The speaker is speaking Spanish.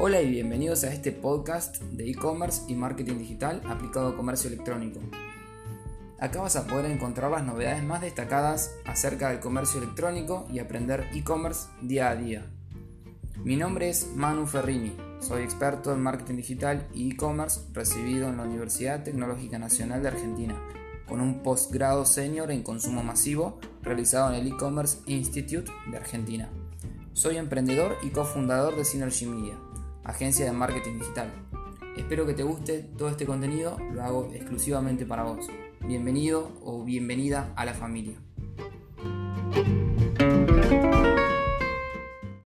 Hola y bienvenidos a este podcast de e-commerce y marketing digital aplicado a comercio electrónico. Acá vas a poder encontrar las novedades más destacadas acerca del comercio electrónico y aprender e-commerce día a día. Mi nombre es Manu Ferrini, soy experto en marketing digital y e-commerce recibido en la Universidad Tecnológica Nacional de Argentina, con un postgrado senior en consumo masivo realizado en el e-commerce Institute de Argentina. Soy emprendedor y cofundador de Synergy Media, agencia de marketing digital. Espero que te guste todo este contenido, lo hago exclusivamente para vos. Bienvenido o bienvenida a la familia.